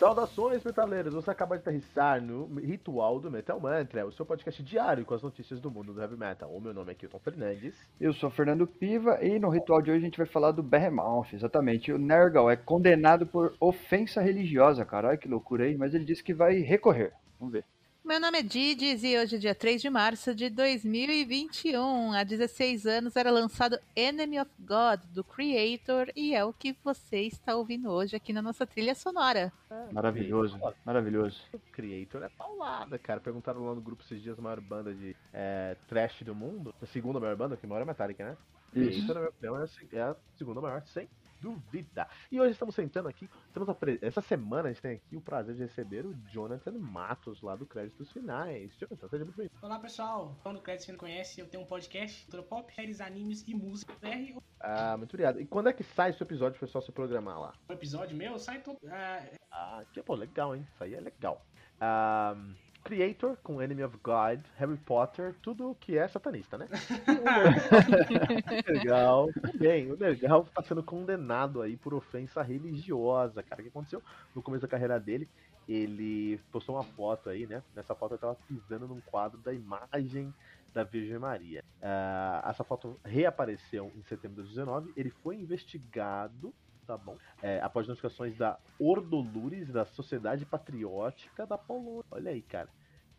Saudações, metaleiros! Você acaba de aterrissar no Ritual do Metal Mantra, o seu podcast diário com as notícias do mundo do heavy metal. O meu nome é Kilton Fernandes. Eu sou Fernando Piva e no ritual de hoje a gente vai falar do Behemoth, exatamente. O Nergal é condenado por ofensa religiosa, cara. Olha que loucura aí, mas ele disse que vai recorrer. Vamos ver. Meu nome é Didis e hoje, dia 3 de março de 2021, há 16 anos, era lançado Enemy of God, do Creator, e é o que você está ouvindo hoje aqui na nossa trilha sonora. É, maravilhoso, maravilhoso. O Creator é paulada, cara. Perguntaram lá no grupo esses dias a maior banda de é, trash do mundo. A segunda maior banda, que maior é Metallica, né? Isso. Creator, na minha opinião, é a segunda maior, sem dúvida. E hoje estamos sentando aqui, temos pre... essa semana a gente tem aqui o prazer de receber o Jonathan Matos, lá do Créditos Finais. Jonathan, seja muito bem-vindo. Olá pessoal, quando Créditos Finais conhece, eu tenho um podcast, cultura pop, séries, animes e música. BR. Ah, muito obrigado. E quando é que sai esse episódio pro pessoal se programar lá? O episódio meu sai todo. Ah, ah que pô, legal, hein? Isso aí é legal. Ah. Creator com Enemy of God, Harry Potter, tudo que é satanista, né? legal. Bem, o Legal tá sendo condenado aí por ofensa religiosa, cara. O que aconteceu? No começo da carreira dele, ele postou uma foto aí, né? Nessa foto ele tava pisando num quadro da imagem da Virgem Maria. Uh, essa foto reapareceu em setembro de 2019. Ele foi investigado tá bom? É, após notificações da Ordolures, da Sociedade Patriótica da Polônia. Olha aí, cara.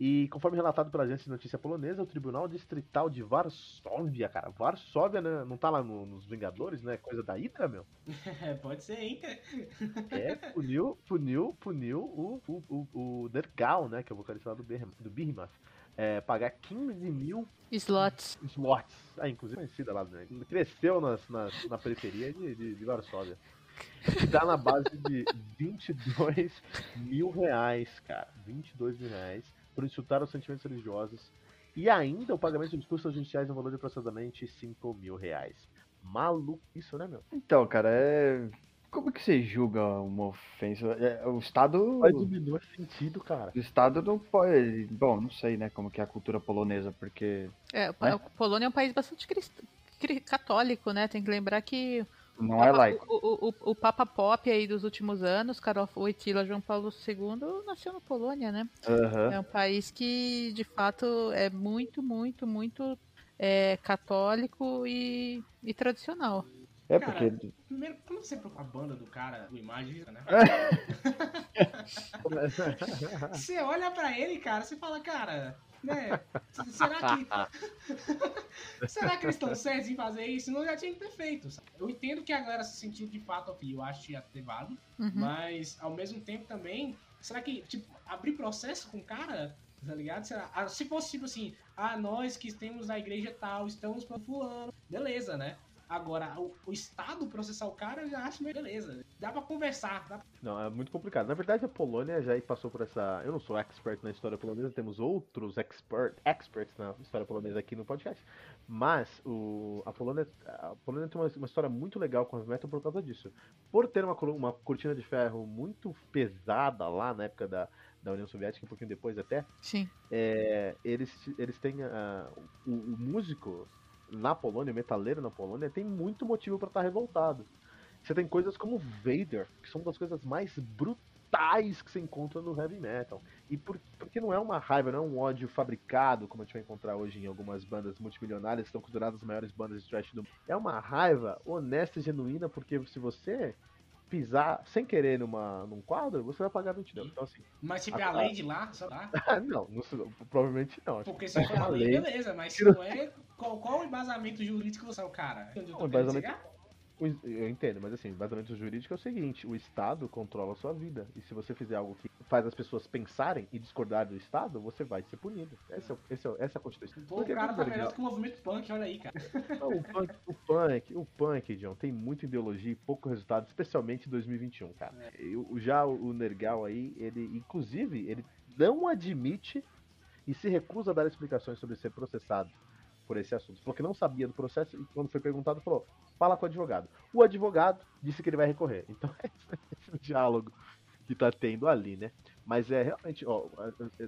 E conforme relatado pela agência de notícia polonesa, o Tribunal Distrital de Varsóvia, cara, Varsóvia né, não tá lá no, nos Vingadores, né? Coisa da Hydra, meu? Pode ser, hein? é, puniu, puniu, puniu o, o, o, o Nergal, né? Que é o vocalista do, do Behemoth. É, pagar 15 mil slots. slots. Ah, inclusive conhecida lá, né? Cresceu nas, nas, na periferia de, de, de Varsóvia. Tá na base de 22 mil reais, cara. 22 mil reais por insultar os sentimentos religiosos. E ainda o pagamento dos custos judiciais no valor de aproximadamente 5 mil reais. Maluco isso, né, meu? Então, cara, é. Como que você julga uma ofensa? É, o Estado. Faz o menor sentido, cara. O Estado não pode. Bom, não sei, né, como que é a cultura polonesa, porque. É, né? a Polônia é um país bastante crist... católico, né? Tem que lembrar que não é Papa, é laico. O, o, o, Papa Pop aí dos últimos anos, Karol Wojtyla João Paulo II, nasceu na Polônia, né? Uhum. É um país que, de fato, é muito, muito, muito é, católico e, e tradicional. É cara, porque. Primeiro, quando você procura a banda do cara, do imagem, né? você olha pra ele, cara, você fala, cara, né? Será que. Será que eles estão certos em fazer isso? Não já tinha que ter feito. Sabe? Eu entendo que a galera se sentiu de fato e eu acho que ia ter válido, uhum. mas ao mesmo tempo também. Será que, tipo, abrir processo com o cara tá ligado? Será? Ah, se fosse tipo assim, ah, nós que temos na igreja tal, estamos para fulano, beleza, né? Agora, o, o, Estado processar o cara, eu já acho meio beleza. Dá pra conversar. Dá... Não, é muito complicado. Na verdade, a Polônia já passou por essa. Eu não sou expert na história polonesa, temos outros expert, experts na história polonesa aqui no podcast. Mas o, a, Polônia, a Polônia tem uma, uma história muito legal com o metal por causa disso. Por ter uma, uma cortina de ferro muito pesada lá na época da, da União Soviética, um pouquinho depois até. Sim. É, eles, eles têm. Uh, o, o músico na Polônia, o metaleiro na Polônia, tem muito motivo para estar tá revoltado. Você tem coisas como Vader, que são uma das coisas mais brutais que você encontra no heavy metal. E por, porque não é uma raiva, não é um ódio fabricado, como a gente vai encontrar hoje em algumas bandas multimilionárias que estão consideradas as maiores bandas de thrash do mundo. É uma raiva honesta e genuína, porque se você pisar sem querer numa, num quadro, você vai pagar 20 dólares. Então, assim. Mas se for a lei de lá, só dá? não, não, provavelmente não. Porque se for a lei, beleza, mas se não é, qual, qual o embasamento jurídico você é o cara? O embasamento, eu entendo, mas assim, o embasamento jurídico é o seguinte: o Estado controla a sua vida. E se você fizer algo que faz as pessoas pensarem e discordar do Estado, você vai ser punido. Esse é, é, essa é a Constituição. Pô, o cara tá melhor que o movimento punk, olha aí, cara. Não, o, punk, o punk, o punk, John, tem muita ideologia e pouco resultado, especialmente em 2021, cara. É. Eu, já o Nergal aí, ele, inclusive, ele não admite e se recusa a dar explicações sobre ser processado por esse assunto. Falou que não sabia do processo e quando foi perguntado, falou: fala com o advogado. O advogado disse que ele vai recorrer. Então é esse diálogo que tá tendo ali, né? Mas é realmente, ó,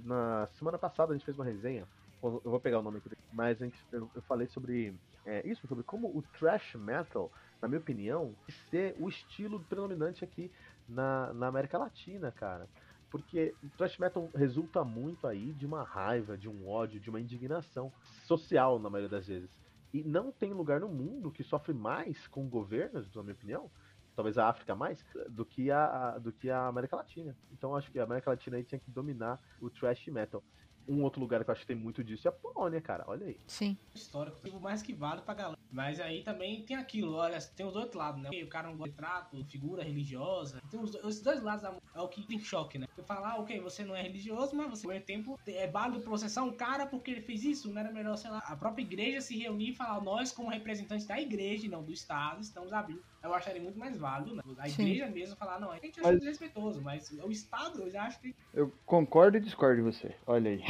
na semana passada a gente fez uma resenha, eu vou pegar o nome aqui, mas gente, eu, eu, falei sobre é, isso, sobre como o thrash metal, na minha opinião, ser o estilo predominante aqui na, na América Latina, cara. Porque o thrash metal resulta muito aí de uma raiva, de um ódio, de uma indignação social, na maioria das vezes. E não tem lugar no mundo que sofre mais com governos, na minha opinião, talvez a África mais, do que a, do que a América Latina. Então acho que a América Latina aí tinha que dominar o thrash metal. Um outro lugar que eu acho que tem muito disso é a Polônia, cara. Olha aí. Sim. Histórico, tipo, mais que vale pra galera. Mas aí também tem aquilo, olha, tem os dois lados, né? O cara não gosta de trato, figura religiosa. Tem os, os dois lados é o que tem choque, né? Você fala, ah, ok, você não é religioso, mas você, ao mesmo tempo, é válido processar um cara porque ele fez isso. Não era melhor, sei lá, a própria igreja se reunir e falar, nós, como representantes da igreja e não do Estado, estamos abrindo. Eu acharia muito mais válido, né? A Sim. igreja mesmo falar, não, a gente acha Mas- desrespeitoso, mas o Estado, eu já acho que Eu concordo e discordo de você. Olha aí.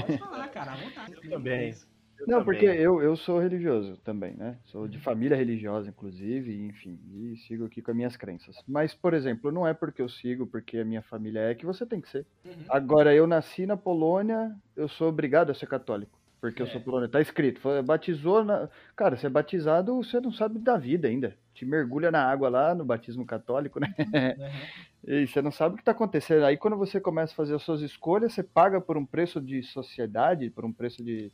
Pode falar, cara, à vontade. Eu também. Eu Não, também. porque eu, eu sou religioso também, né? Sou de família religiosa, inclusive, enfim, e sigo aqui com as minhas crenças. Mas, por exemplo, não é porque eu sigo, porque a minha família é, que você tem que ser. Uhum. Agora, eu nasci na Polônia, eu sou obrigado a ser católico. Porque eu É. sou polonês. Tá escrito. foi- Batizou na. Cara, você é batizado, você não sabe da vida ainda. Te mergulha na água lá no batismo católico, né? Uhum. E você não sabe o que está acontecendo. Aí quando você começa a fazer as suas escolhas, você paga por um preço de sociedade, por um preço de.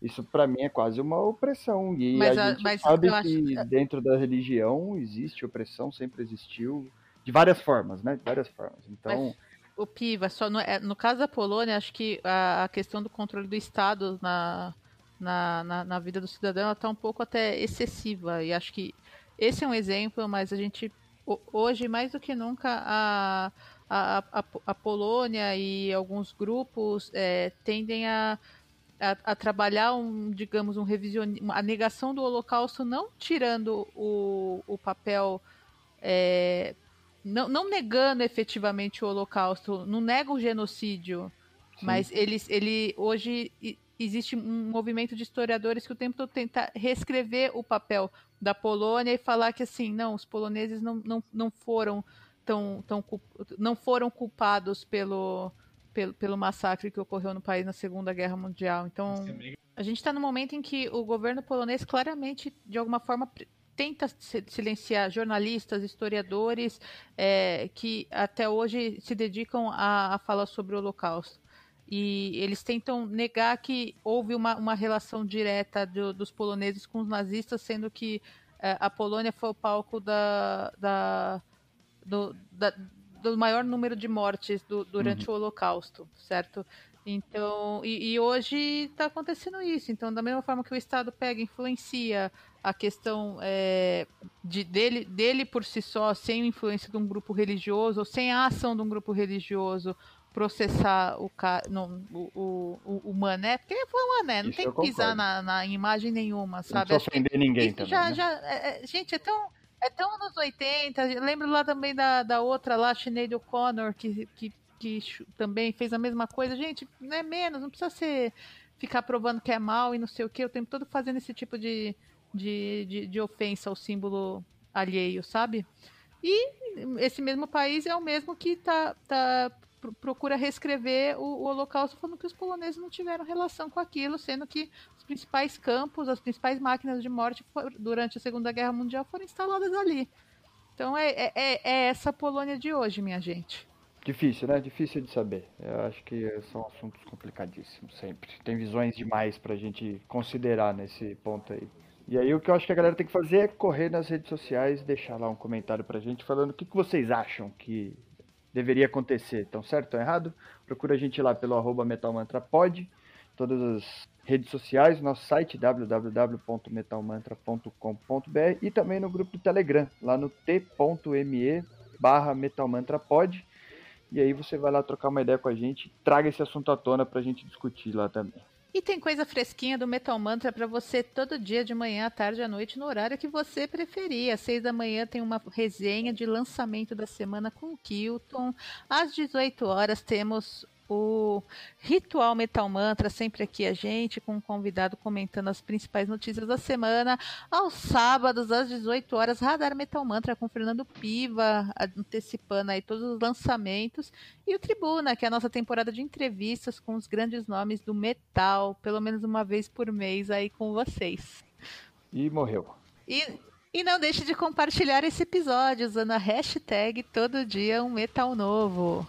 Isso pra mim é quase uma opressão. E Mas a gente mas sabe eu acho- que dentro da religião existe opressão, sempre existiu. De várias formas, né? De várias formas. Então, Mas- O Piva, só no, é, no caso da Polônia, acho que a, a questão do controle do Estado na, na, na, na vida do cidadão está um pouco até excessiva. E acho que esse é um exemplo, mas a gente, ho- hoje, mais do que nunca, a, a, a, a Polônia e alguns grupos é, tendem a, a, a trabalhar, um, digamos, um revisionismo, a negação do Holocausto, não tirando o, o papel. é, não, não negando efetivamente o Holocausto, não nega o genocídio, sim. mas eles, ele hoje existe um movimento de historiadores que o tempo todo tenta reescrever o papel da Polônia e falar que assim, não, os poloneses não, não, não foram tão, tão não foram culpados pelo, pelo, pelo massacre que ocorreu no país na Segunda Guerra Mundial. Então, a gente está no momento em que o governo polonês claramente, de alguma forma, tenta si- silenciar jornalistas, historiadores é, que até hoje se dedicam a, a falar sobre o Holocausto. E eles tentam negar que houve uma, uma relação direta do- dos poloneses com os nazistas, sendo que é, a Polônia foi o palco da, da- do, da- do maior número de mortes do- durante o Holocausto, certo? Então, e, e hoje está acontecendo isso. Então, da mesma forma que o Estado pega, influencia a questão é, de, dele, dele por si só, sem a influência de um grupo religioso, ou sem a ação de um grupo religioso, processar o, ca- não, o, o, o, o mané, porque foi um mané, não Isso tem que pisar na, na imagem nenhuma, não sabe? Acho que ofender ninguém também. já, né? já, é- é- gente, é tão, é tão anos 80. eu Lembro lá também da, da outra lá, Sinead O'Connor, que, que, que também fez a mesma coisa. Gente, não é menos, não precisa ser ficar provando que é mal e não sei o que, o tempo todo fazendo esse tipo de, de, de, de ofensa ao símbolo alheio, sabe? E esse mesmo país é o mesmo que tá, tá, procura reescrever o, o Holocausto falando que os poloneses não tiveram relação com aquilo, sendo que os principais campos, as principais máquinas de morte durante a Segunda Guerra Mundial foram instaladas ali. Então é, é, é- é essa Polônia de hoje, minha gente. Difícil, né? Difícil de saber. Eu acho que são assuntos complicadíssimos sempre. Tem visões demais pra gente considerar nesse ponto aí. E aí o que eu acho que a galera tem que fazer é correr nas redes sociais, deixar lá um comentário pra gente falando o que, que vocês acham que deveria acontecer. Estão certo? Estão errado? Procura a gente lá pelo arroba metalmantrapod, todas as redes sociais, nosso site www.metalmantra.com.br e também no grupo do Telegram, lá no t.me barra metalmantrapod. E aí você vai lá trocar uma ideia com a gente, traga esse assunto à tona pra gente discutir lá também. E tem coisa fresquinha do Metal Mantra pra você todo dia, de manhã, à tarde, à noite, no horário que você preferir. Às seis da manhã tem uma resenha de lançamento da semana com o Kilton. Às 18 horas temos o Ritual Metal Mantra, sempre aqui a gente, com um convidado comentando as principais notícias da semana. Aos sábados, às 18 horas, Radar Metal Mantra com Fernando Piva, antecipando aí todos os lançamentos. E o Tribuna, que é a nossa temporada de entrevistas com os grandes nomes do metal, pelo menos uma vez por mês aí com vocês. E morreu. E E não deixe de compartilhar esse episódio usando a hashtag Todo Dia Um Metal Novo.